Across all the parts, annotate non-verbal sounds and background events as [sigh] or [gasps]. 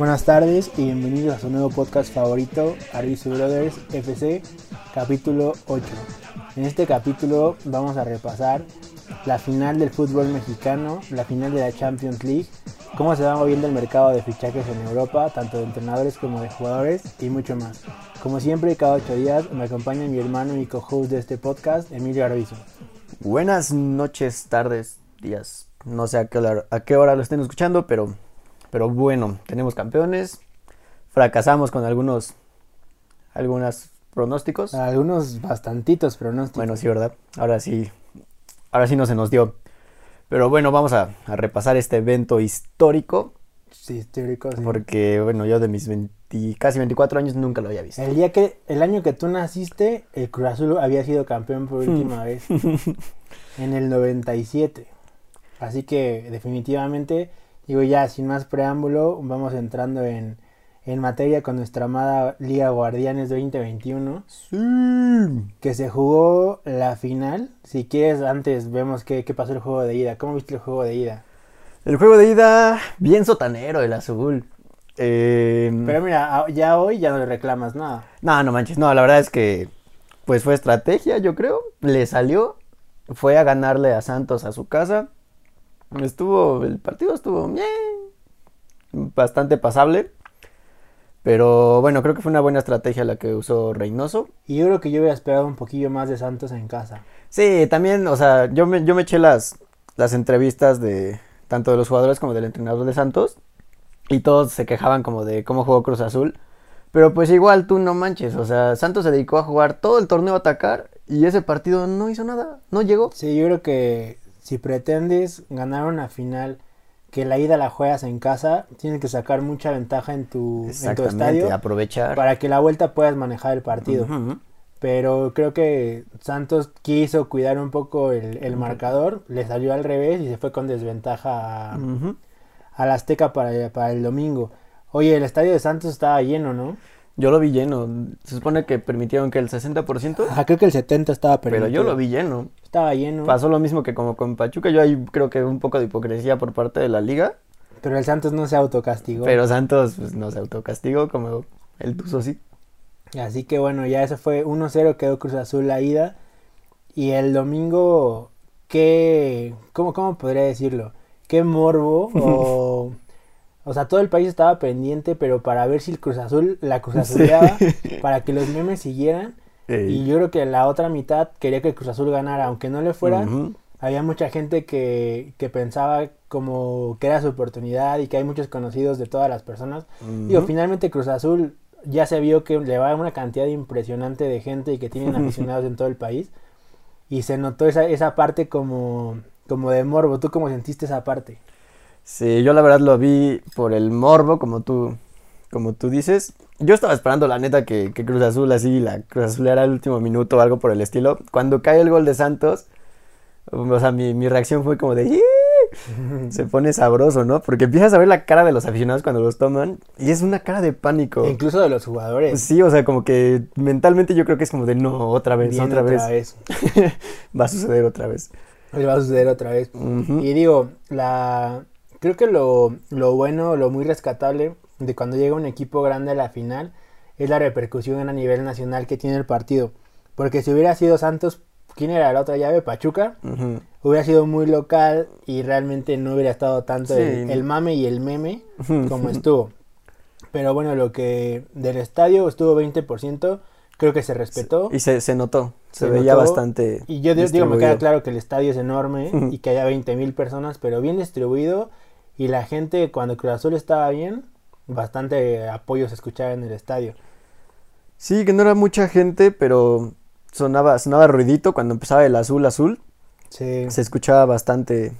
Buenas tardes y bienvenidos a su nuevo podcast favorito, Arviso Brothers FC, capítulo 8. En este capítulo vamos a repasar la final del fútbol mexicano, la final de la Champions League, cómo se va moviendo el mercado de fichajes en Europa, tanto de entrenadores como de jugadores y mucho más. Como siempre, cada ocho días me acompaña mi hermano y co-host de este podcast, Emilio Arvizo. Buenas noches, tardes, días. No sé a qué hora lo estén escuchando, pero, pero bueno, tenemos campeones. Fracasamos con algunos, algunos pronósticos. Algunos bastantitos pronósticos. Bueno, sí, ¿verdad? Ahora sí, ahora sí no se nos dio. Pero bueno, vamos a, a repasar este evento histórico. Sí, histórico. sí. Porque, bueno, yo de mis 20 casi 24 años nunca lo había visto. El día que, el año que tú naciste, el Cruz Azul había sido campeón por última vez. [laughs] En el 97. Así que definitivamente, digo ya, sin más preámbulo, vamos entrando en, en materia con nuestra amada Liga Guardianes 2021. Que se jugó la final. Si quieres, antes vemos qué, qué pasó el juego de ida. ¿Cómo viste el juego de ida? El juego de ida, bien sotanero el azul. Eh, Pero mira, ya hoy ya no le reclamas nada. No, no manches, no, la verdad es que pues fue estrategia, yo creo. Le salió, fue a ganarle a Santos a su casa. Estuvo, el partido estuvo bien, bastante pasable. Pero bueno, creo que fue una buena estrategia la que usó Reynoso. Y yo creo que yo hubiera esperado un poquillo más de Santos en casa. Sí, también, o sea, yo me, yo me eché las, las entrevistas de tanto de los jugadores como del entrenador de Santos. Y todos se quejaban como de cómo jugó Cruz Azul. Pero pues igual tú no manches, o sea, Santos se dedicó a jugar todo el torneo a atacar y ese partido no hizo nada, no llegó. Sí, yo creo que si pretendes ganar una final que la ida la juegas en casa, tienes que sacar mucha ventaja en tu, en tu estadio aprovechar. para que la vuelta puedas manejar el partido. Pero creo que Santos quiso cuidar un poco el, el marcador, le salió al revés y se fue con desventaja a, al Azteca para, para el domingo. Oye, el estadio de Santos estaba lleno, ¿no? Yo lo vi lleno, se supone que permitieron que el 60%, Ajá, creo que el 70 estaba pero permitido. yo lo vi lleno. Estaba lleno. Pasó lo mismo que como con Pachuca, yo ahí creo que un poco de hipocresía por parte de la liga. Pero el Santos no se autocastigó. Pero Santos pues, no se autocastigó como el Tuzo sí. Así que bueno, ya eso fue 1-0, quedó Cruz Azul la ida. Y el domingo, qué. ¿Cómo, cómo podría decirlo? Qué morbo. [laughs] o, o sea, todo el país estaba pendiente, pero para ver si el Cruz Azul la Cruz Azuleaba, [laughs] para que los memes siguieran. Y yo creo que la otra mitad quería que el Cruz Azul ganara, aunque no le fuera. Ujú. Había mucha gente que, que pensaba como que era su oportunidad y que hay muchos conocidos de todas las personas. Digo, Ujú. finalmente Cruz Azul ya se vio que le va una cantidad impresionante de gente y que tienen [laughs] aficionados en todo el país. Y se notó esa, esa parte como, como de morbo. ¿Tú cómo sentiste esa parte? Sí, yo la verdad lo vi por el morbo, como tú, como tú dices. Yo estaba esperando la neta que, que Cruz Azul así, la Cruz Azul era el último minuto o algo por el estilo. Cuando cae el gol de Santos, o sea, mi, mi reacción fue como de... [laughs] Se pone sabroso, ¿no? Porque empiezas a ver la cara de los aficionados cuando los toman y es una cara de pánico. Incluso de los jugadores. Sí, o sea, como que mentalmente yo creo que es como de no, otra vez, Viene otra, vez. vez. [laughs] Va a suceder otra vez. Va a suceder otra vez. Y digo, la creo que lo, lo bueno, lo muy rescatable de cuando llega un equipo grande a la final es la repercusión a nivel nacional que tiene el partido. Porque si hubiera sido Santos, ¿quién era la otra llave? Pachuca. Hubiera sido muy local y realmente no hubiera estado tanto el, Sí. el mame y el meme como estuvo. Pero bueno, lo que del estadio estuvo 20%, creo que se respetó. Y se, se notó, se, Se veía notó, bastante. Y yo digo, me queda claro que el estadio es enorme y que haya 20 mil personas, pero bien distribuido. Y la gente, cuando Cruz Azul estaba bien, bastante apoyo se escuchaba en el estadio. Sí, que no era mucha gente, pero sonaba, sonaba ruidito cuando empezaba el azul azul. Sí. Se escuchaba bastante,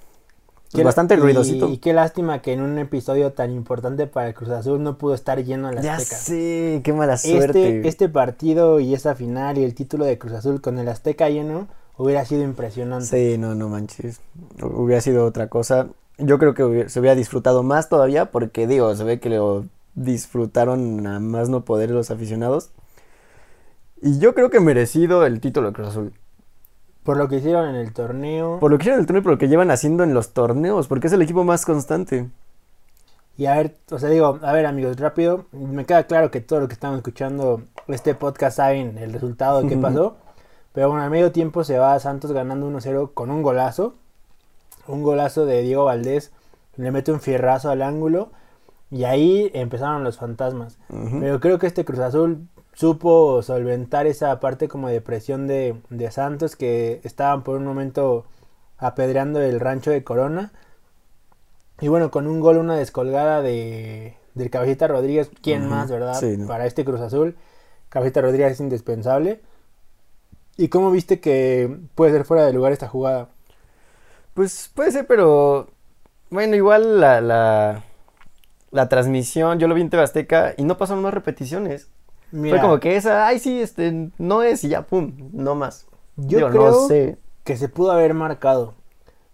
pues, bastante ruidosito. Y, qué lástima que en un episodio tan importante para el Cruz Azul no pudo estar lleno a las ya Azteca. sé, qué mala suerte. Este, este partido y esa final y el título de Cruz Azul con el Azteca lleno hubiera sido impresionante. Sí, no, no manches. Hubiera sido otra cosa. Yo creo que se hubiera disfrutado más todavía porque, digo, se ve que lo disfrutaron a más no poder los aficionados. Y yo creo que merecido el título de Cruz Azul. Por lo que hicieron en el torneo. Por lo que hicieron en el torneo y por lo que llevan haciendo en los torneos, porque es el equipo más constante. Y a ver, o sea, digo, a ver amigos, rápido, me queda claro que todo lo que estamos escuchando este podcast saben el resultado de qué [laughs] pasó. Pero bueno, a medio tiempo se va Santos ganando 1-0 con un golazo. Un golazo de Diego Valdés. Le mete un fierrazo al ángulo. Y ahí empezaron los fantasmas. Pero creo que este Cruz Azul supo solventar esa parte como de presión de, de Santos que estaban por un momento apedreando el rancho de Corona. Y bueno, con un gol, una descolgada de, del Cabecita Rodríguez, ¿quién más, verdad? Sí, ¿no? Para este Cruz Azul, Cabecita Rodríguez es indispensable. ¿Y cómo viste que puede ser fuera de lugar esta jugada? Pues puede ser, pero bueno, igual la, la, la transmisión, yo lo vi en TV Azteca y no pasaron más repeticiones. Mira, Fue como que esa, ay sí, este, no es y ya, pum, no más. yo Digo, creo no sé. que se pudo haber marcado.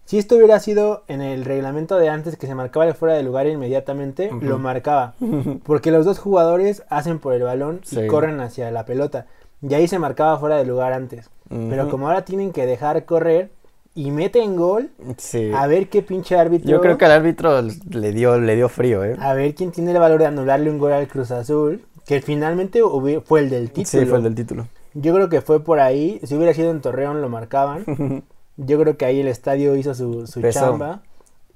Si esto hubiera sido en el reglamento de antes que se marcaba el fuera de lugar inmediatamente, lo marcaba. [laughs] Porque los dos jugadores hacen por el balón y corren hacia la pelota. Y ahí se marcaba fuera de lugar antes. Pero como ahora tienen que dejar correr y meten gol, Sí. a ver qué pinche árbitro. Yo creo que al árbitro le dio, le dio frío, ¿eh? A ver quién tiene el valor de anularle un gol al Cruz Azul. Que finalmente fue el del título. Sí, fue el del título. Yo creo que fue por ahí. Si hubiera sido en Torreón, lo marcaban. [laughs] Yo creo que ahí el estadio hizo su, su chamba.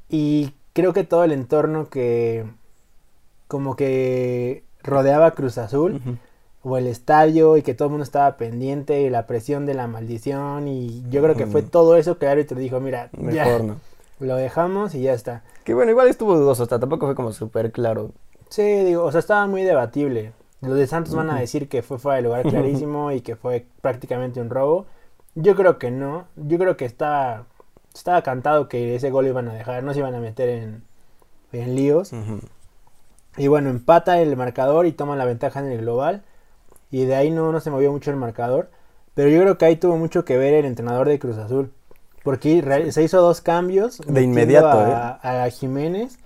Y creo que todo el entorno que como que rodeaba a Cruz Azul Ujú. O el estadio y que todo el mundo estaba pendiente y la presión de la maldición y yo creo que fue todo eso que el árbitro dijo, mira, ya, Mejor no. lo dejamos y ya está. Que bueno, igual estuvo dudoso, hasta tampoco fue como súper claro. Sí, digo, o sea, estaba muy debatible. Los de Santos van a decir que fue fuera de lugar [laughs] clarísimo y que fue prácticamente un robo. Yo creo que no. Yo creo que estaba, estaba cantado que ese gol iban a dejar, no se iban a meter en, en líos. Y bueno, empata el marcador y toma la ventaja en el global. Y de ahí no, no se movió mucho el marcador. Pero yo creo que ahí tuvo mucho que ver el entrenador de Cruz Azul. Porque se hizo dos cambios. metiendo inmediato, a, a Jiménez.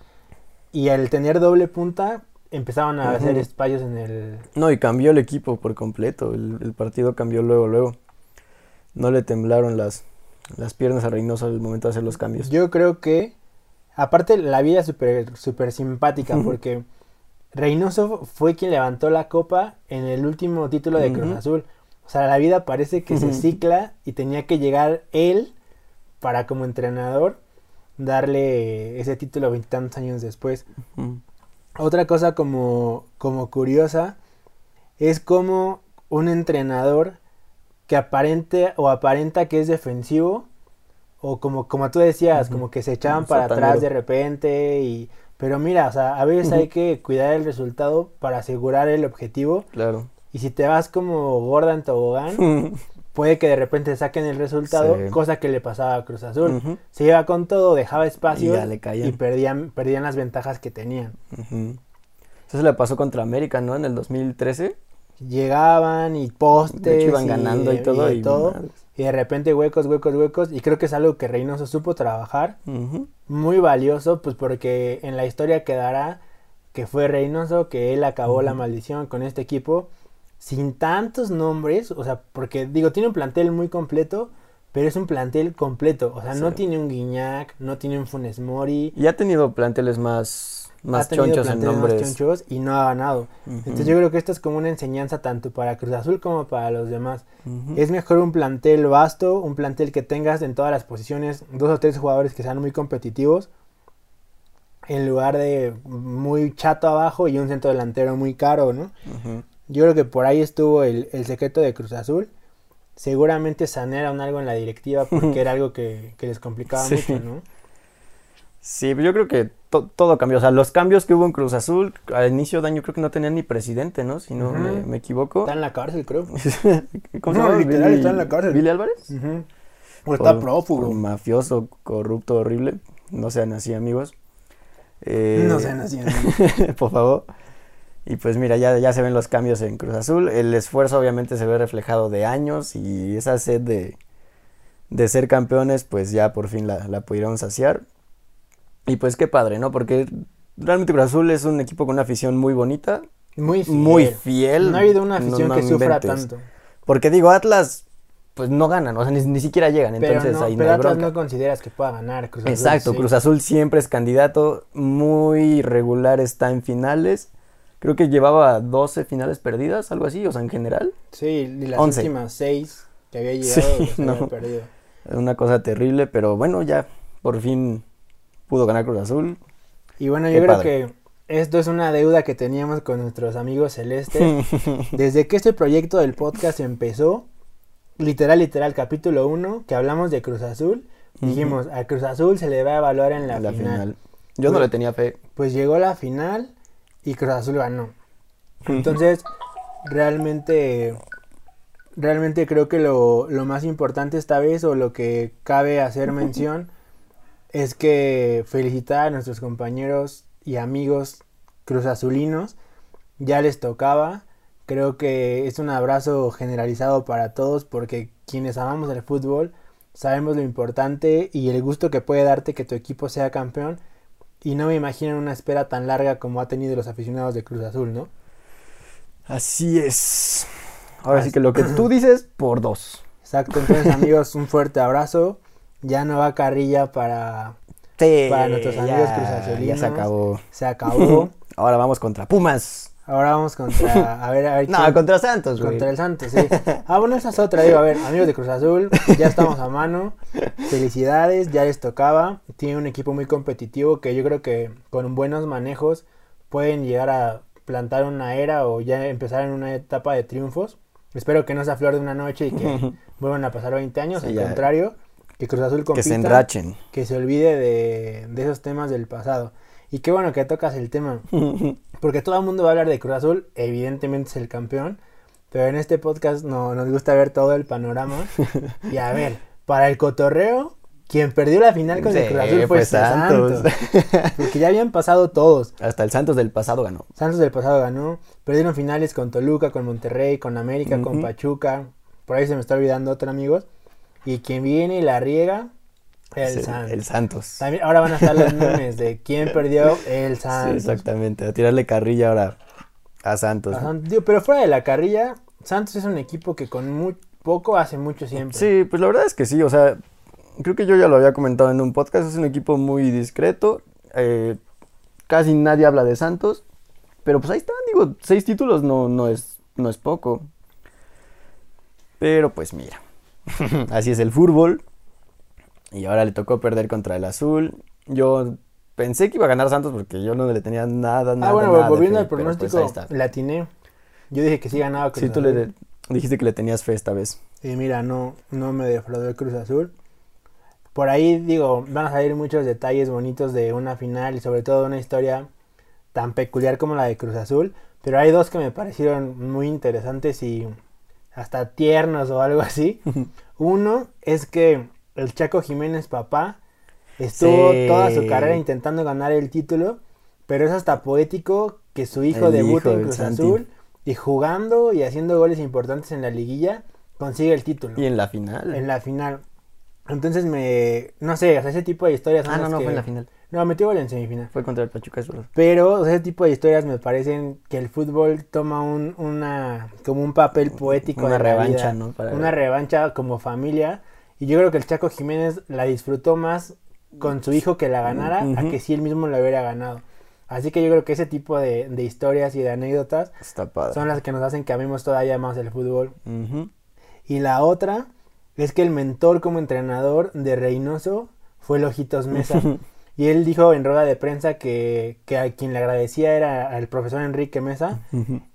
Y al tener doble punta, empezaban a hacer espacios en el. No, y cambió el equipo por completo. El, el partido cambió luego, luego. No le temblaron las, las piernas a Reynoso al momento de hacer los cambios. Yo creo que. Aparte, la vida es súper súper simpática. Porque Reynoso fue quien levantó la copa en el último título de Cruz. Azul. O sea, la vida parece que se cicla y tenía que llegar él para como entrenador darle ese título veintitantos años después. Otra cosa como, como curiosa es como un entrenador que aparente o aparenta que es defensivo o como, como tú decías, como que se echaban para atrás de repente y... Pero mira, o sea, a veces hay que cuidar el resultado para asegurar el objetivo Claro. y si te vas como gorda en tobogán, [laughs] puede que de repente saquen el resultado, Sí. cosa que le pasaba a Cruz Azul. Se iba con todo, dejaba espacio Y y perdían, perdían las ventajas que tenían. Ujú. Eso se le pasó contra América, ¿no? En el 2013. Llegaban y postes. De hecho, iban ganando y todo. Y todo. madres. Y de repente huecos, huecos, huecos. Y creo que es algo que Reynoso supo trabajar. Muy valioso, pues porque en la historia quedará que fue Reynoso, que él acabó la maldición con este equipo. Sin tantos nombres, o sea, porque digo, tiene un plantel muy completo, pero es un plantel completo. O sea, no tiene un Guiñac, no tiene un Funes Mori. Y ha tenido planteles más, más ha tenido chonchos en más nombres. chonchos y no ha ganado. Entonces yo creo que esto es como una enseñanza tanto para Cruz Azul como para los demás. Ujú. Es mejor un plantel vasto, un plantel que tengas en todas las posiciones dos o tres jugadores que sean muy competitivos, en lugar de muy chato abajo y un centro delantero muy caro, ¿no? Ujú. Yo creo que por ahí estuvo el, el secreto de Cruz Azul. Seguramente sanearon algo en la directiva porque era [laughs] algo que, que les complicaba Sí. mucho, ¿no? Sí, yo creo que to- todo cambió. O sea, los cambios que hubo en Cruz Azul, al inicio de año creo que no tenían ni presidente, ¿no? Si no me, me equivoco. Está en la cárcel, creo. [laughs] ¿Cómo No, se llama? literal, Billy- está en la cárcel. ¿Billy Álvarez? Ujú. O está Por- prófugo. por mafioso, corrupto, horrible. No sean así, amigos. Eh, No sean así. [laughs] por favor. Y pues mira, ya, ya se ven los cambios en Cruz Azul. El esfuerzo obviamente se ve reflejado de años y esa sed de, de ser campeones, pues ya por fin la, la pudieron saciar. Y pues qué padre, ¿no? Porque realmente Cruz Azul es un equipo con una afición muy bonita, Muy fiel. muy fiel. No ha habido una afición no que sufra tanto. Porque digo, Atlas pues no ganan, o sea, ni, ni siquiera llegan, Pero, entonces no, ahí no pero hay Atlas bronca. no consideras que pueda ganar Cruz Azul. Exacto, sí. Cruz Azul siempre es candidato, muy regular está en finales. Creo que llevaba 12 finales perdidas, algo así, o sea, en general. Sí, y las 11. últimas seis que había Sí, llegado las [laughs] había no. perdido. Una cosa terrible, pero bueno, ya por fin pudo ganar Cruz Azul. Y bueno, Qué yo creo que esto es una deuda que teníamos con nuestros amigos celestes. [laughs] Desde que este proyecto del podcast empezó, literal, literal, capítulo 1, que hablamos de Cruz Azul, dijimos, a Cruz Azul se le va a evaluar en la, La final. final. Yo no Pues- le tenía fe. Pues llegó la final y Cruz Azul ganó. Entonces, realmente, realmente creo que lo, lo más importante esta vez o lo que cabe hacer [laughs] mención es que felicitar a nuestros compañeros y amigos Cruz Azulinos. Ya les tocaba. Creo que es un abrazo generalizado para todos porque quienes amamos el fútbol sabemos lo importante y el gusto que puede darte que tu equipo sea campeón. Y no me imagino una espera tan larga como ha tenido los aficionados de Cruz Azul, ¿no? Así es. Ahora sí que lo que [clears throat] tú dices, por dos. Exacto, entonces amigos, un fuerte abrazo. Ya no va carrilla para... Sí, Para nuestros amigos ya- cruzazulinos. Ya se acabó. Se acabó. [laughs] Ahora vamos contra Pumas. Ahora vamos contra... A ver, a ver [laughs] No, quién- contra Santos, güey. Contra el Santos, sí. Ah, bueno, esa es otra. Digo, a ver, amigos de Cruz Azul, ya estamos a mano. Felicidades, ya les tocaba. Tiene un equipo muy competitivo que yo creo que con buenos manejos pueden llegar a plantar una era o ya empezar en una etapa de triunfos. Espero que no sea flor de una noche y que [laughs] vuelvan a pasar 20 años. Sí, al ya. contrario, que Cruz Azul compita. Que se enrachen. que se olvide de, de esos temas del pasado. Y qué bueno que tocas el tema. [laughs] Porque todo el mundo va a hablar de Cruz Azul, evidentemente es el campeón, pero en este podcast no, nos gusta ver todo el panorama. [laughs] Y a ver, para el cotorreo, quien perdió la final con el Cruz Azul fue pues, Santos. Santos. [laughs] Porque ya habían pasado todos. Hasta el Santos del pasado ganó. Santos del pasado ganó, perdieron finales con Toluca, con Monterrey, con América, con. Pachuca. Por ahí se me está olvidando otro, amigos. Y quien viene y la riega, el Santos. el Santos. También, ahora van a estar los [laughs] memes de quién perdió el Sí, Santos. exactamente. A tirarle carrilla ahora a Santos. A Santos. Digo, pero fuera de la carrilla, Santos es un equipo que con muy poco hace mucho siempre. Sí, pues la verdad es que sí, o sea, creo que yo ya lo había comentado en un podcast, es un equipo muy discreto, eh, casi nadie habla de Santos, pero pues ahí están, digo, seis títulos no, no, es, no es poco. Pero pues mira, [laughs] así es el fútbol, y ahora le tocó perder contra el Azul, yo pensé que iba a ganar Santos porque yo no le tenía nada, nada, ah, bueno, nada volviendo al pues, pronóstico, la atiné. Yo dije que sí ganaba Cruz Sí, tú Azul. le dijiste que le tenías fe esta vez. Y mira, no, no me defraudó el Cruz Azul. Por ahí, digo, van a salir muchos detalles bonitos de una final y sobre todo una historia tan peculiar como la de Cruz Azul. Pero hay dos que me parecieron muy interesantes y hasta tiernos o algo así. [laughs] Uno es que el Chaco Jiménez papá estuvo Sí. toda su carrera intentando ganar el título, pero es hasta poético que su hijo El debute hijo en Cruz. Azul y jugando y haciendo goles importantes en la liguilla consigue el título Y en la final. en la final. Entonces me no sé, o sea, ese tipo de historias Ah, no, no, que- fue en la final. No, metió gol en semifinal. Fue contra el Pachuca, es verdad. Pero o sea, ese tipo de historias me parecen que el fútbol toma un, una como un papel poético Una de la revancha, vida. ¿no? Para- Una revancha como familia y yo creo que el Chaco Jiménez la disfrutó más con su hijo que la ganara a que si él mismo la hubiera ganado. Así que yo creo que ese tipo de, de historias y de anécdotas son las que nos hacen que amemos todavía más el fútbol. Y la otra es que el mentor como entrenador de Reynoso fue el Ojitos Mesa. [laughs] y él dijo en rueda de prensa que, que a quien le agradecía era al profesor Enrique Mesa.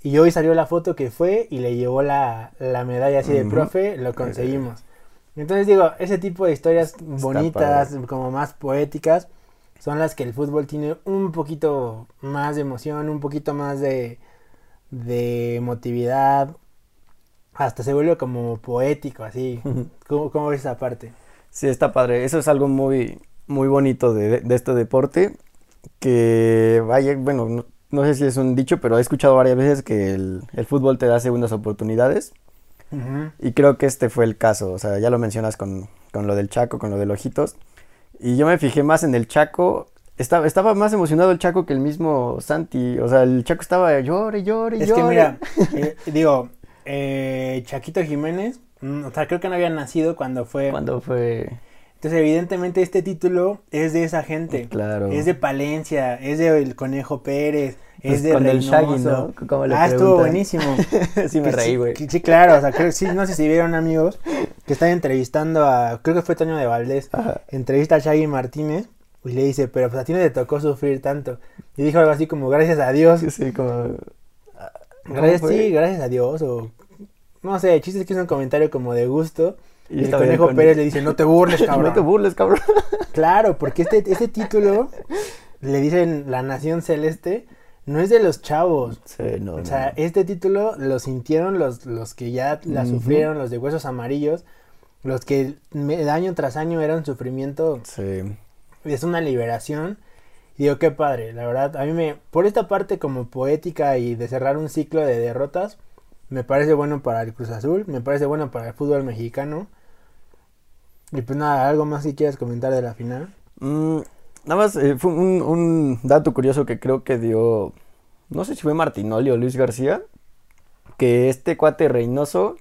Y hoy salió la foto que fue y le llevó la, la medalla así de profe, lo conseguimos. Entonces digo, ese tipo de historias bonitas, padre. como más poéticas, son las que el fútbol tiene un poquito más de emoción, un poquito más de, de emotividad. Hasta se vuelve como poético, así. [laughs] ¿Cómo, cómo ves esa parte? Sí, está padre. Eso es algo muy, muy bonito de, de este deporte. Que vaya, bueno, no, no sé si es un dicho, pero he escuchado varias veces que el, el fútbol te da segundas oportunidades. Y creo que este fue el caso. O sea, ya lo mencionas con, con lo del Chaco, con lo del Ojitos. Y yo me fijé más en el Chaco. Estaba, estaba más emocionado el Chaco que el mismo Santi. O sea, el Chaco estaba llore, llore, Es llore. que mira, [laughs] eh, digo, eh, Chaquito Jiménez Mm, O sea, creo que no había nacido cuando fue. Cuando fue. Entonces, evidentemente, este título es de esa gente. Claro. Es de Palencia, es de el Conejo Pérez, Pues es de con el Shaggy, Reynoso. ¿no? ¿Cómo le ah, estuvo buenísimo. [laughs] sí, me Que reí, güey. Sí, claro, o sea, creo, sí, no sé si vieron amigos que están entrevistando a, creo que fue Toño de Valdés, Ajá. entrevista a Shaggy Martínez y le dice, pero pues a ti no te tocó sufrir tanto. Y dijo algo así como, gracias a Dios. Sí, como. ¿Cómo Gracias, sí, gracias a Dios. O no sé, el chiste es que es un comentario como de gusto. Y Y el Conejo con- Pérez le dice, no te burles, [laughs] cabrón. No te burles, cabrón. Claro, porque este, este título, le dicen La Nación Celeste, no es de los chavos. Sí, no. O sea, no. este título lo sintieron los, los que ya la sufrieron, los de huesos amarillos, los que año tras año era un sufrimiento, Sí. es una liberación. Y digo, qué padre, la verdad, a mí me, por esta parte como poética y de cerrar un ciclo de derrotas, me parece bueno para el Cruz Azul, me parece bueno para el fútbol mexicano. Y pues nada, algo más si quieres comentar de la final. Mm, nada más, eh, fue un, un dato curioso que creo que dio, no sé si fue Martinoli o Luis García, que este cuate Reynoso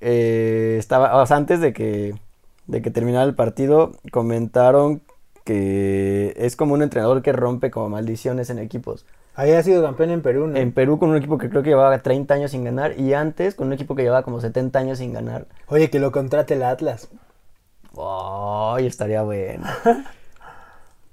eh, estaba, o sea, antes de que, de que terminara el partido, comentaron que es como un entrenador que rompe como maldiciones en equipos. Había sido campeón en Perú, ¿no? En Perú con un equipo que creo que llevaba 30 años sin ganar y antes con un equipo que llevaba como 70 años sin ganar. Oye, que lo contrate el Atlas. ¡Ay, estaría bueno! [laughs]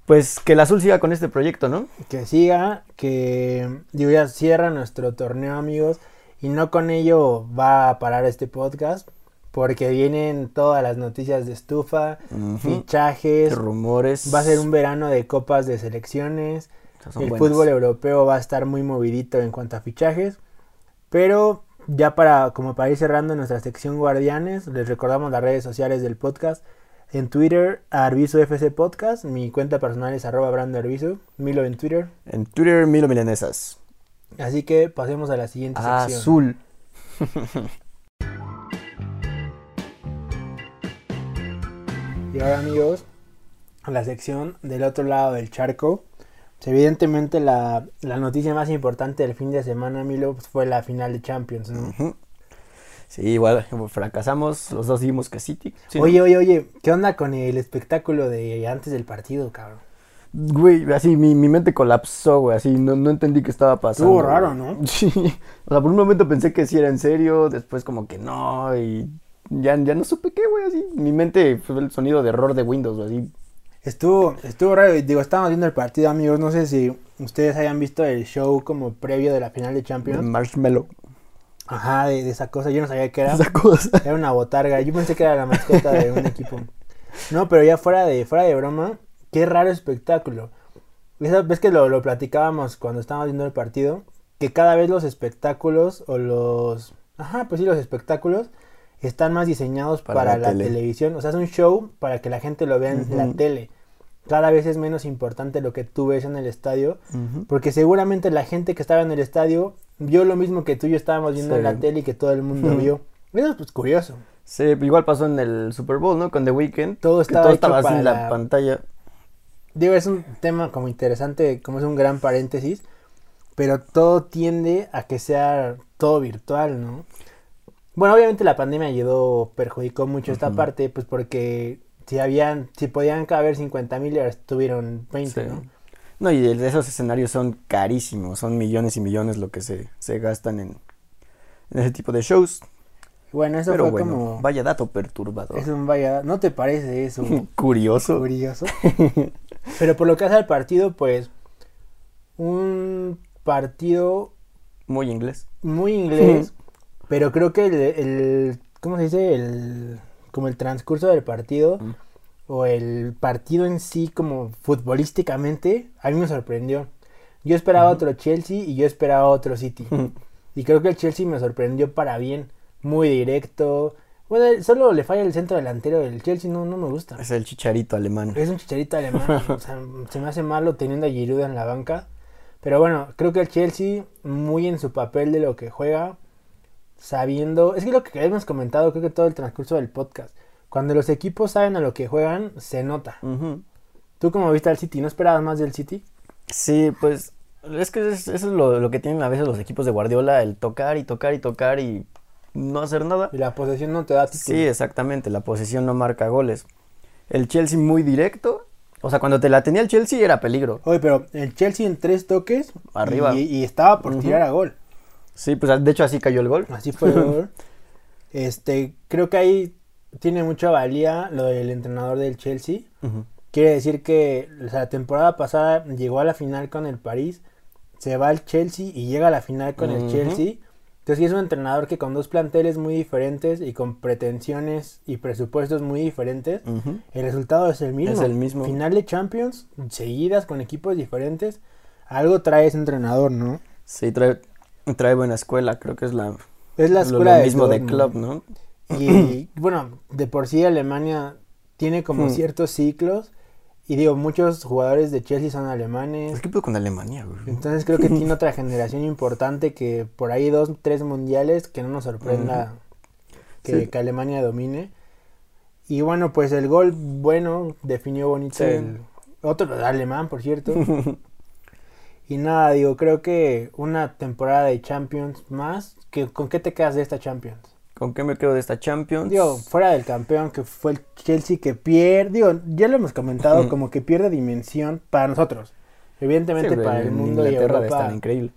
Pues que el azul siga con este proyecto, ¿no? que siga, que digo, ya cierra nuestro torneo, amigos, y no con ello va a parar este podcast, porque vienen todas las noticias de estufa, fichajes, rumores. va a ser un verano de copas de selecciones, el buenas. fútbol europeo va a estar muy movidito en cuanto a fichajes, pero ya para como para ir cerrando nuestra sección guardianes, les recordamos las redes sociales del podcast. En Twitter, Arbizu FC Podcast. Mi cuenta personal es arroba Brando Arbizu. Milo en Twitter. En Twitter, Milo Milanesas. Así que pasemos a la siguiente sección. Azul. Y ahora amigos, la sección del otro lado del charco. Pues, evidentemente la, la noticia más importante del fin de semana, Milo, pues, fue la final de Champions, ¿no? Sí, igual fracasamos. Los dos dijimos que City. Sí, ¿no? oye, oye, oye, ¿qué onda con el espectáculo de antes del partido, cabrón? Güey, así mi, mi mente colapsó, güey. Así no, no entendí qué estaba pasando. Estuvo raro, güey. ¿no? [laughs] Sí. O sea, por un momento pensé que sí era en serio. Después, como que no. Y ya, ya no supe qué, güey. Así. Mi mente fue el sonido de error de Windows, güey, Así. Estuvo, estuvo raro, y digo, estábamos viendo el partido, amigos, no sé si ustedes hayan visto el show como previo de la final de de Champions. marshmallow. Ajá, de, de esa cosa, yo no sabía qué era. [laughs] Esa cosa. Era una botarga. Yo pensé que era la mascota de un equipo. No, pero ya fuera de, fuera de broma, qué raro espectáculo. Esa vez que lo, lo platicábamos cuando estábamos viendo el partido, que cada vez los espectáculos o los... Ajá, pues sí, los espectáculos están más diseñados Para para, la la, tele. televisión. O sea, es un show para que la gente lo vea en la tele. Cada vez es menos importante lo que tú ves en el estadio, porque seguramente la gente que estaba en el estadio vio lo mismo que tú y yo estábamos viendo Sí. en la tele y que todo el mundo vio. Eso es pues, curioso. Sí, igual pasó en el Super Bowl, ¿no? Con The Weeknd. Todo estaba todo estaba así para en la, la- pantalla. Digo, es un tema como interesante, como es un gran paréntesis, pero todo tiende a que sea todo virtual, ¿no? Bueno, obviamente la pandemia ayudó, perjudicó mucho esta parte, pues porque si habían, si podían caber 50 mil, ahora estuvieron 20, Sí. ¿no? No, y esos escenarios son carísimos, son millones y millones lo que se, se gastan en, en ese tipo de shows. Bueno, eso Pero fue bueno, como... vaya dato perturbador. Es un vaya... ¿No te parece eso? [laughs] Curioso. curioso. [laughs] Pero por lo que hace al partido, pues... Un partido Muy inglés. muy inglés, [laughs] pero creo que el, el- ¿cómo se dice? El, como el transcurso del partido Mm. O el partido en sí como futbolísticamente, a mí me sorprendió. Yo esperaba otro Chelsea y yo esperaba otro City. [laughs] Y creo que el Chelsea me sorprendió para bien, muy directo. Bueno, solo le falla el centro delantero del Chelsea, no, no me gusta. Es el chicharito alemán. Es un chicharito alemán. [laughs] o sea, se me hace malo teniendo a Giroud en la banca. Pero bueno, creo que el Chelsea, muy en su papel de lo que juega, sabiendo. Es que lo que hemos comentado, creo que todo el transcurso del podcast. Cuando los equipos saben a lo que juegan, se nota. ¿Tú cómo viste al City? ¿No esperabas más del City? Sí, pues es que es- eso es lo, lo que tienen a veces los equipos de Guardiola, el tocar y tocar y tocar y no hacer nada. Y la posesión no te da título. Sí, exactamente, la posesión no marca goles. El Chelsea muy directo, o sea, cuando te la tenía el Chelsea era peligro. Oye, pero el Chelsea en tres toques. Arriba. Y, y estaba por tirar a gol. Sí, pues de hecho así cayó el gol. Así fue el gol. [laughs] Este, creo que ahí tiene mucha valía lo del entrenador del Chelsea. Quiere decir que o sea, la temporada pasada llegó a la final con el París, se va al Chelsea y llega a la final con el. Chelsea. Entonces sí es un entrenador que con dos planteles muy diferentes y con pretensiones y presupuestos muy diferentes, el resultado es el mismo. Es el mismo. Final de Champions, seguidas con equipos diferentes. Algo trae ese entrenador, ¿no? Sí, trae, trae buena escuela, creo que es la, Es la escuela lo de mismo de Dortmund. club, ¿no? Y [clears throat] bueno, de por sí Alemania tiene como Hmm. ciertos ciclos. Y digo, muchos jugadores de Chelsea son alemanes. ¿Qué pedo con Alemania, güey? Entonces creo que tiene [laughs] otra generación importante que por ahí dos, tres mundiales que no nos sorprenda que, Sí. que Alemania domine. Y bueno, pues el gol bueno definió bonito Sí. el otro alemán, por cierto. [laughs] y nada, digo, creo que una temporada de Champions más. Que, ¿Con qué te quedas de esta Champions? ¿Con qué me quedo de esta Champions? Digo, fuera del campeón que fue el Chelsea que pierde, digo, ya lo hemos comentado, como que pierde dimensión para nosotros. Evidentemente Sí, para el mundo y Inglaterra Europa. están increíble.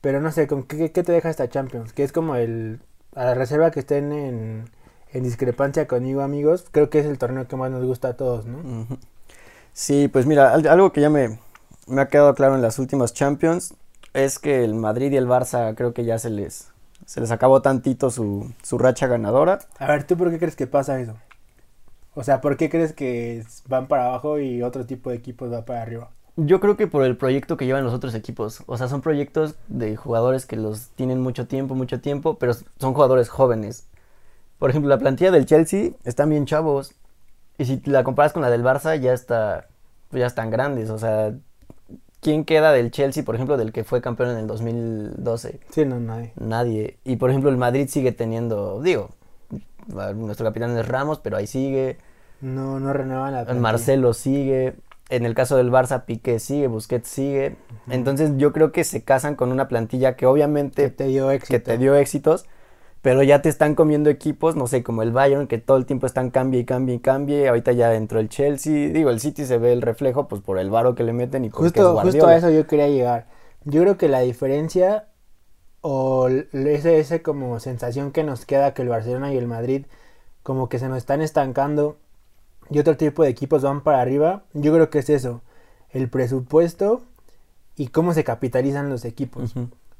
Pero no sé, ¿con qué, qué te deja esta Champions? Que es como el... A la reserva que estén en, en discrepancia conmigo, amigos, creo que es el torneo que más nos gusta a todos, ¿no? Sí, pues mira, al- algo que ya me, me ha quedado claro en las últimas Champions es que el Madrid y el Barça creo que ya se les, se les acabó tantito su, su racha ganadora. A ver, ¿tú por qué crees que pasa eso? O sea, ¿por qué crees que van para abajo y otro tipo de equipos va para arriba? Yo creo que por el proyecto que llevan los otros equipos. O sea, son proyectos de jugadores que los tienen mucho tiempo, mucho tiempo, pero son jugadores jóvenes. Por ejemplo, la plantilla del Chelsea están bien chavos. Y si la comparas con la del Barça, ya está, pues ya están grandes. O sea, ¿quién queda del Chelsea, por ejemplo, del que fue campeón en el 2012? Sí, no, nadie. Nadie. Y por ejemplo, el Madrid sigue teniendo, digo, nuestro capitán es Ramos, pero ahí sigue. No, no renuevan la plantilla. Marcelo sigue. En el caso del Barça, Piqué sigue, Busquets sigue. Entonces yo creo que se casan con una plantilla que obviamente Que te dio éxito. que te dio éxitos, pero ya te están comiendo equipos, no sé, como el Bayern, que todo el tiempo están cambie y cambie y cambie. Ahorita ya entró el Chelsea. Digo, el City se ve el reflejo, pues por el varo que le meten y porque es Justo, justo Guardiola. a eso yo quería llegar. Yo creo que la diferencia o l- ese, ese como sensación que nos queda que el Barcelona y el Madrid como que se nos están estancando y otro tipo de equipos van para arriba, yo creo que es eso, el presupuesto y cómo se capitalizan los equipos.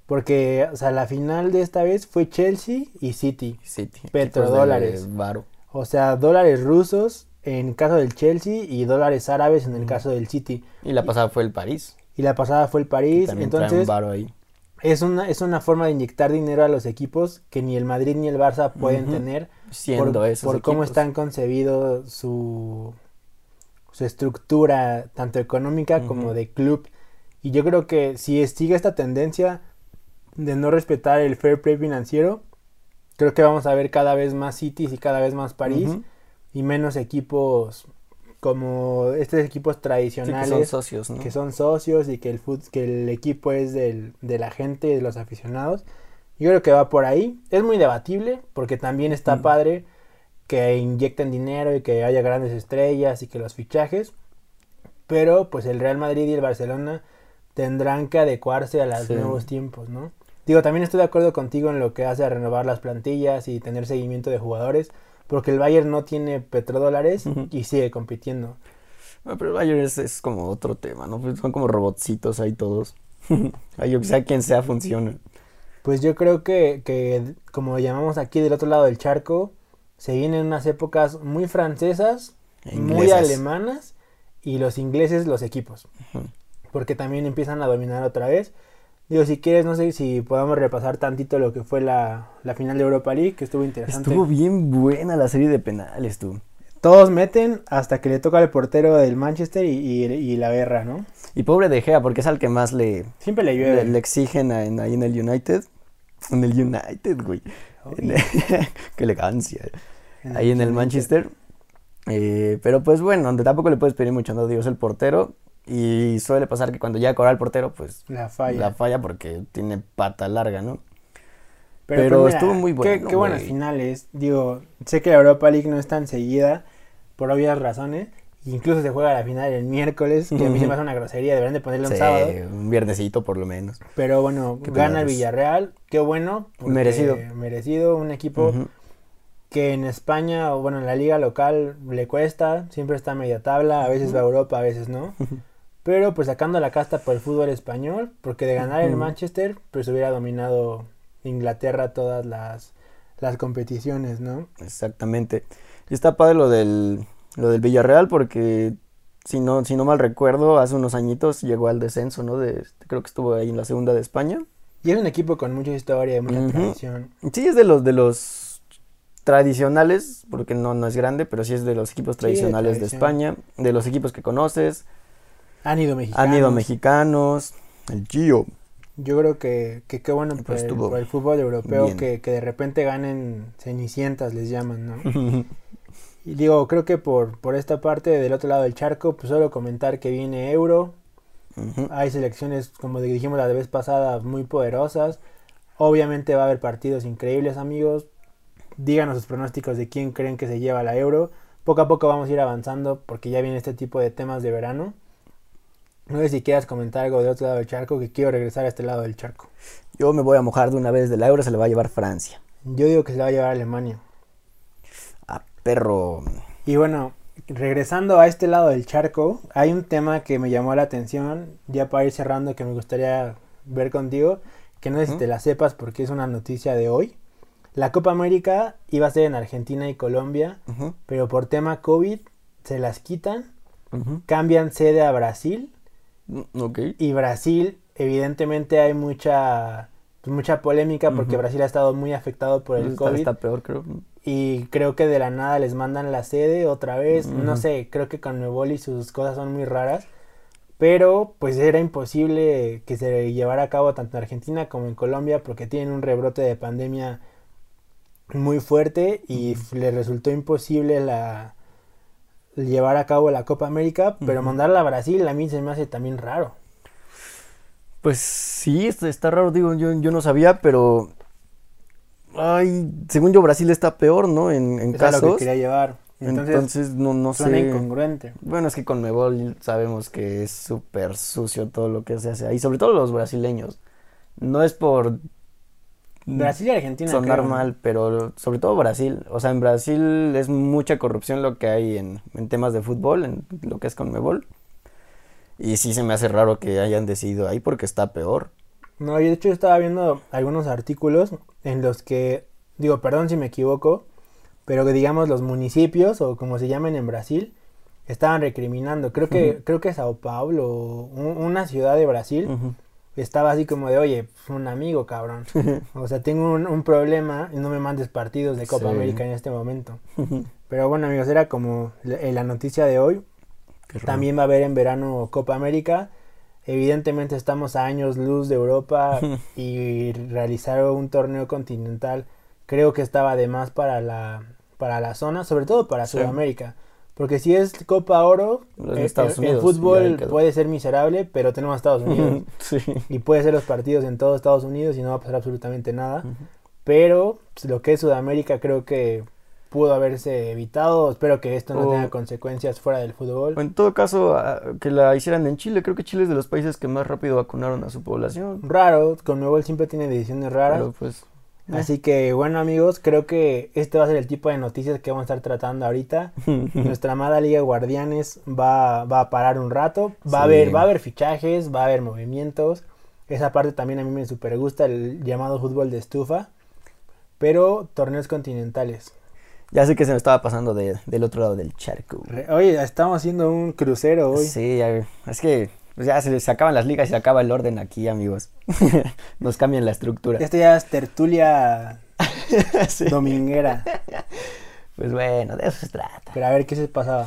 Porque, o sea, la final de esta vez fue Chelsea y City. City. Petrodólares. Varo. O sea, dólares rusos en caso del Chelsea y dólares árabes en el caso del City. Y la pasada fue el París. Y la pasada fue el París. Entonces, varo ahí. es una, es una forma de inyectar dinero a los equipos que ni el Madrid ni el Barça pueden tener Siendo por, esos por cómo están concebidos su, su estructura, tanto económica como de club. Y yo creo que si sigue esta tendencia de no respetar el fair play financiero, creo que vamos a ver cada vez más Cities y cada vez más París y menos equipos como estos equipos Sí, tradicionales que son socios, ¿no? que son socios y que el fut- que el equipo es del, de la gente y de los aficionados. Yo creo que va por ahí. Es muy debatible porque también está padre que inyecten dinero y que haya grandes estrellas y que los fichajes. Pero pues el Real Madrid y el Barcelona tendrán que adecuarse a los Sí. nuevos tiempos, ¿no? Digo, también estoy de acuerdo contigo en lo que hace a renovar las plantillas y tener seguimiento de jugadores, porque el Bayern no tiene petrodólares y sigue compitiendo. Bueno, pero el Bayern es, es como otro tema, ¿no? Pues son como robotcitos ahí todos. [laughs] Ahí que sea quien sea funciona. Pues yo creo que, que, como llamamos aquí del otro lado del charco, se vienen unas épocas muy francesas, E muy alemanas y los ingleses los equipos. Porque también empiezan a dominar otra vez. Digo, si quieres, no sé si podamos repasar tantito lo que fue la, la final de Europa League, que estuvo interesante. Estuvo bien buena la serie de penales, tú. Todos meten hasta que le toca al portero del Manchester y, y- y la guerra, ¿no? Y pobre De Gea, porque es al que más le, Siempre le llueve. le, le exigen en- ahí en el United. En el United, güey. El- [laughs] Qué elegancia. En Ahí en el. Manchester. Eh, pero pues bueno, donde tampoco le puedes pedir mucho, no digo, es el portero. Y suele pasar que cuando ya cobra el portero, pues La falla. la falla porque tiene pata larga, ¿no? Pero, pues, estuvo muy Qué, bueno. qué buenas güey. finales. Digo, sé que la Europa League no es tan seguida por obvias razones. Incluso se juega la final el miércoles, que a mí se me hace una grosería, deberían de ponerle un Sí, sábado. un viernesito por lo menos. Pero bueno, Qué gana el. Villarreal, qué bueno. Merecido. Merecido, un equipo que en España, o bueno, en la liga local le cuesta, siempre está a media tabla, a veces va a Europa, a veces no. [laughs] Pero pues sacando la casta por el fútbol español, porque de ganar el Ujú. Manchester, pues hubiera dominado Inglaterra todas las, las competiciones, ¿no? Exactamente. Y está padre lo del, lo del Villarreal porque, si no, si no mal recuerdo, hace unos añitos llegó al descenso, ¿no? De, creo que estuvo ahí en la segunda de España. Y es un equipo con mucha historia y mucha tradición. Sí, es de los, de los tradicionales, porque no, no es grande, pero sí es de los equipos Sí, de tradicionales de. España, de los equipos que conoces. Han ido mexicanos. Han ido mexicanos, el Gio. Yo creo que que qué bueno por, Pues el, por el fútbol europeo que, que de repente ganen cenicientas, les llaman, ¿no? [laughs] Y digo, creo que por, por esta parte del otro lado del charco, pues solo comentar que viene Euro. Hay selecciones, como dijimos la vez pasada, muy poderosas. Obviamente va a haber partidos increíbles, amigos. Díganos sus pronósticos de quién creen que se lleva la Euro. Poco a poco vamos a ir avanzando porque ya viene este tipo de temas de verano. No sé si quieras comentar algo del otro lado del charco, que quiero regresar a este lado del charco. Yo me voy a mojar de una vez del euro, se le va a llevar Francia. Yo digo que se la va a llevar Alemania. A perro. Y bueno, regresando a este lado del charco, hay un tema que me llamó la atención, ya para ir cerrando, que me gustaría ver contigo, que no sé si te la sepas porque es una noticia de hoy. La Copa América iba a ser en Argentina y Colombia, pero por tema COVID se las quitan, cambian sede a Brasil Mm, Ok. y Brasil, evidentemente hay mucha pues, mucha polémica porque. Brasil ha estado muy afectado por el Está, COVID. está peor, creo. Y creo que de la nada les mandan la sede otra vez. No sé, creo que con Nuevo y sus cosas son muy raras. Pero pues era imposible que se llevara a cabo tanto en Argentina como en Colombia porque tienen un rebrote de pandemia muy fuerte y f- les resultó imposible la llevar a cabo la Copa América, pero mandarla a Brasil a mí se me hace también raro. Pues sí, está, raro, digo, yo, yo no sabía, pero... Ay, según yo Brasil está peor, ¿no? En, en Es a lo que casos. quería llevar. Entonces, Entonces, no, no suena sé. incongruente. Bueno, es que con Mebol sabemos que es súper sucio todo lo que se hace ahí, sobre todo los brasileños. No es por Brasil y Argentina. sonar creo, mal, pero sobre todo Brasil. O sea, en Brasil es mucha corrupción lo que hay en, en temas de fútbol, en lo que es con Mebol. Y sí se me hace raro que hayan decidido ahí porque está peor. No, y de hecho yo estaba viendo algunos artículos en los que, digo, perdón si me equivoco, pero que digamos los municipios, o como se llaman en Brasil, estaban recriminando. Creo que, creo que Sao Paulo, un- una ciudad de Brasil, Ujú. Estaba así como de, oye, pues, un amigo, cabrón. [laughs] O sea, tengo un, un problema y no me mandes partidos de Copa Sí. América en este momento. [laughs] Pero bueno, amigos, era como la, la noticia de hoy. También va a haber en verano Copa América. Evidentemente estamos a años luz de Europa [laughs] y realizar un torneo continental creo que estaba de más para la, para la zona, sobre todo para Sí. Sudamérica. Porque si es Copa Oro, eh, Estados el- ahí fútbol puede ser miserable, pero tenemos a Estados [laughs] Unidos. sí. y puede ser los partidos en todo Estados Unidos y no va a pasar absolutamente nada. Pero pues, lo que es Sudamérica creo que pudo haberse evitado. Espero que esto no O- tenga consecuencias fuera del fútbol. En todo caso, ah, que la hicieran en Chile. Creo que Chile es de los países que más rápido vacunaron a su población. Raro, con Nuevo siempre tiene decisiones raras. Pero pues... eh. Así que bueno amigos, creo que este va a ser el tipo de noticias que vamos a estar tratando ahorita. [laughs] Nuestra amada Liga de Guardianes va, va a parar un rato. Va a haber, va a haber fichajes, va a haber movimientos. Esa parte también a mí me super gusta, el llamado fútbol de estufa. Pero torneos continentales. Ya sé que se me estaba pasando de- del otro lado del charco. Oye, estamos haciendo un crucero hoy. Sí, es que pues ya se, se acaban las ligas y se acaba el orden aquí, amigos. [laughs] Nos cambian la estructura. Esto ya es tertulia [laughs] Sí. dominguera. Pues bueno, de eso se trata. Pero a ver qué se pasaba.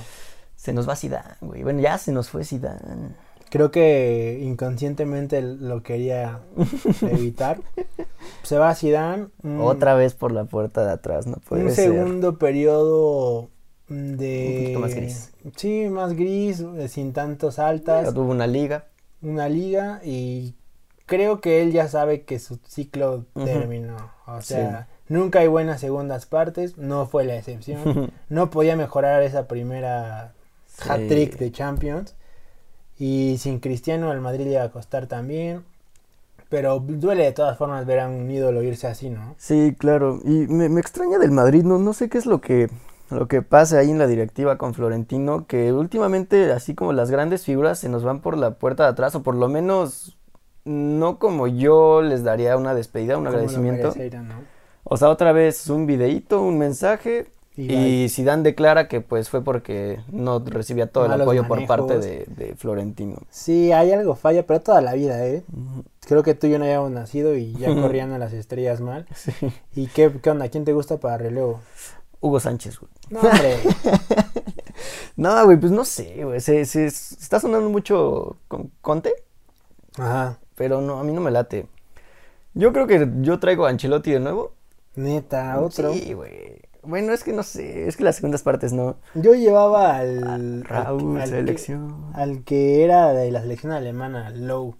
Se nos va Zidane, güey. Bueno, ya se nos fue Zidane. Creo que inconscientemente lo quería [laughs] evitar. Se va Zidane. un- Otra vez por la puerta de atrás, no puede un ser. segundo periodo de... Un poquito más gris. Sí, más gris, eh, sin tantos Ya altas. tuvo una liga. Una liga y creo que él ya sabe que su ciclo terminó. O sea, nunca hay buenas segundas partes, no fue la excepción. [laughs] no podía mejorar esa primera Sí. hat-trick de Champions. Y sin Cristiano el Madrid le iba a costar también. Pero duele de todas formas ver a un ídolo irse así, ¿no? Sí, claro. Y me, me extraña del Madrid, no, no sé qué es lo que, lo que pasa ahí en la directiva con Florentino, que últimamente, así como las grandes figuras, se nos van por la puerta de atrás, o por lo menos no como yo les daría una despedida, un Como agradecimiento. O sea, otra vez un videíto, un mensaje, Y y Zidane declara que pues fue porque no recibía todo el apoyo por parte de, de Florentino. Sí, hay algo falla, pero toda la vida, ¿eh? Creo que tú y yo no habíamos nacido y ya corrían a las estrellas mal. [laughs] ¿Y qué, qué onda? ¿Quién te gusta para relevo? Hugo Sánchez, güey. No, hombre. [laughs] No, güey, pues no sé, güey. Se, se- está sonando mucho con Conte, Ajá. pero no, a mí no me late. Yo creo que yo traigo a Ancelotti de nuevo. Neta, otro. Sí, güey. Bueno, es que no sé, es que las segundas partes no. Yo llevaba al. Raúl, al, selección. Que, al que era de la selección alemana, Low.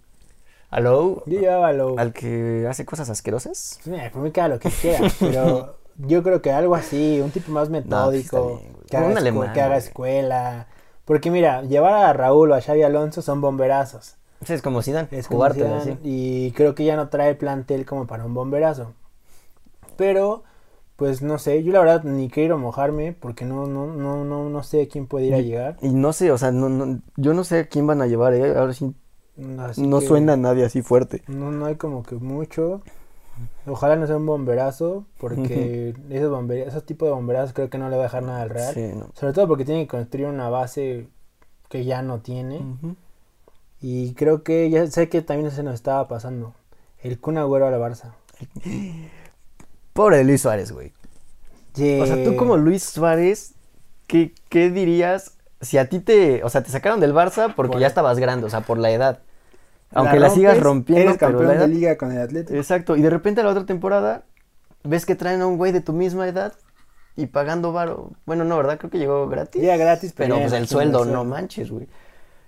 ¿Aló? Yo llevaba a Low. ¿Al que hace cosas asquerosas? Mira, por mí cada lo que quiera, [laughs] pero yo creo que algo así, un tipo más pues metódico, que, haga alemán, que haga escuela. Porque mira, llevar a Raúl o a Xavi Alonso son bomberazos. Es como Zidane, Es como jugártela, Zidane, sí. Y creo que ya no trae plantel como para un bomberazo. Pero, pues no sé, yo la verdad ni quiero mojarme porque no, no, no, no, no sé quién puede ir a llegar. Y no sé, o sea, no, no, yo no sé a quién van a llevar, ¿eh? Ahora sí, Así no que suena a nadie así fuerte. No, no hay como que mucho. Ojalá no sea un bomberazo, porque esos, bomber esos tipos de bomberazos creo que no le va a dejar nada al Real. Sí, no. Sobre todo porque tiene que construir una base que ya no tiene. Y creo que ya sé que también se nos estaba pasando. El Kun Agüero a la Barça. [gasps] Pobre Luis Suárez, güey. O sea, tú como Luis Suárez, ¿qué, qué dirías si a ti te, o sea, te sacaron del Barça porque Por- ya estabas grande, o sea, por la edad? Aunque la, sigas rompiendo, Eres pero campeón la edad... de liga con el Atlético. Exacto, y de repente la otra temporada ves que traen a un güey de tu misma edad y pagando varo. Bueno, no, ¿verdad? Creo que llegó gratis. Llega gratis, pero pero pues el sueldo, el no manches, güey.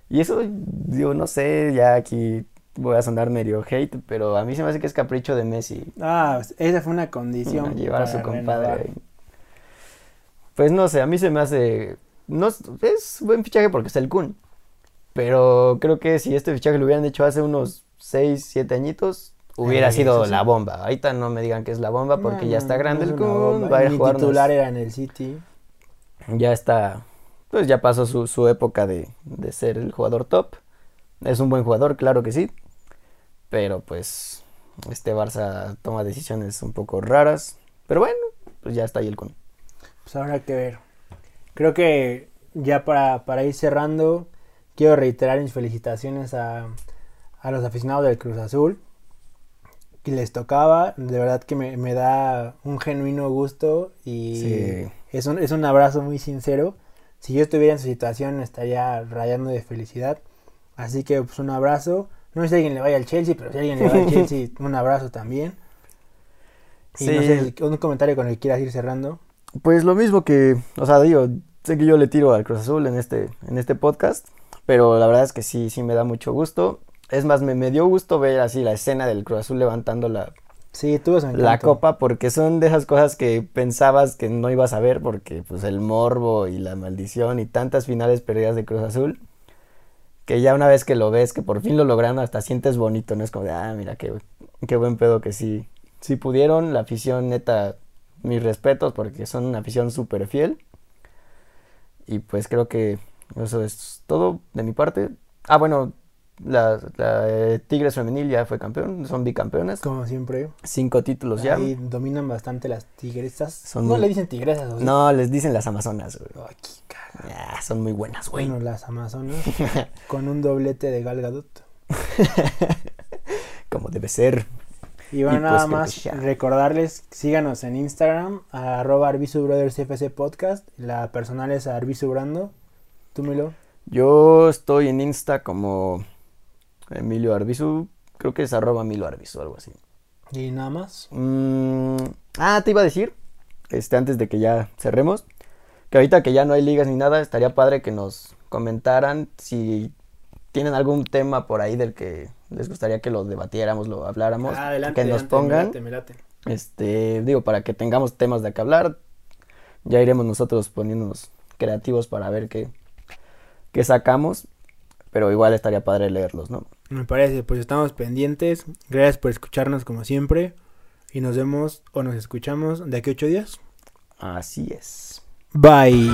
Y eso, digo, no sé, ya aquí voy a sonar medio hate, pero a mí se me hace que es capricho de Messi. Ah, esa fue una condición. llevar a su compadre renovar. Pues no sé, a mí se me hace. No, es- es buen fichaje porque es el Kun. Pero creo que si este fichaje lo hubieran hecho hace unos 6, 7 añitos, hubiera Eh, sido sí. la bomba. Ahorita no me digan que es la bomba porque No, ya está no grande es el Kun. Va a jugarnos. titular era en el City. Ya está. Pues ya pasó su, su época de, de ser el jugador top. Es un buen jugador, claro que sí. Pero pues este Barça toma decisiones un poco raras. Pero bueno, pues ya está ahí el Kun. Pues habrá que ver. Creo que ya para, para ir cerrando, quiero reiterar mis felicitaciones a, a los aficionados del Cruz Azul. Que les tocaba, de verdad que me, me da un genuino gusto y Sí. es, un, es un abrazo muy sincero. Si yo estuviera en su situación estaría rayando de felicidad. Así que pues un abrazo. No sé si alguien le vaya al Chelsea, pero si alguien le va al [laughs] Chelsea, un abrazo también. Y no sé, un comentario con el que quieras ir cerrando. Pues lo mismo que, o sea, digo, sé que yo le tiro al Cruz Azul en este, en este podcast, pero la verdad es que sí, sí me da mucho gusto. Es más, me, me dio gusto ver así la escena del Cruz Azul levantando la, Sí, su la copa, porque son de esas cosas que pensabas que no ibas a ver, porque pues el morbo y la maldición y tantas finales perdidas de Cruz Azul, que ya una vez que lo ves, que por fin lo lograron, hasta sientes bonito, ¿no? Es como de, ah, mira, qué, qué buen pedo que sí, sí pudieron, la afición neta, mis respetos, porque son una afición súper fiel. Y pues creo que eso es todo de mi parte. Ah, bueno, la, la, eh, Tigres femenil ya fue campeón, son bicampeonas. Como siempre. Cinco títulos ya. Ahí dominan bastante las tigresas. Son no muy- le dicen tigresas, ¿o sí? No, les dicen las amazonas, güey. Ay, qué caga. Ah, son muy buenas, güey. Bueno, las amazonas. [laughs] con un doblete de Gal Gadot. [laughs] Como debe ser. Y bueno, Y pues nada que más ya. recordarles, síganos en Instagram, arroba Brothers FC Podcast. La personal es Arbizu Brando. Tú, Milo. Yo estoy en Insta como Emilio Arbizu. Creo que es arroba Emilio Arbizu, algo así. Y nada más. Mm, ah, te iba a decir, este, antes de que ya cerremos, que ahorita que ya no hay ligas ni nada, estaría padre que nos comentaran si tienen algún tema por ahí del que les gustaría que lo debatiéramos, lo habláramos, Ah, adelante, que nos adelante, me pongan, late, me late. este, digo, para que tengamos temas de que hablar, ya iremos nosotros poniéndonos creativos para ver qué, qué sacamos, pero igual estaría padre leerlos, ¿no? Me parece, pues estamos pendientes. Gracias por escucharnos como siempre. Y nos vemos o nos escuchamos de aquí a ocho días. Así es. Bye.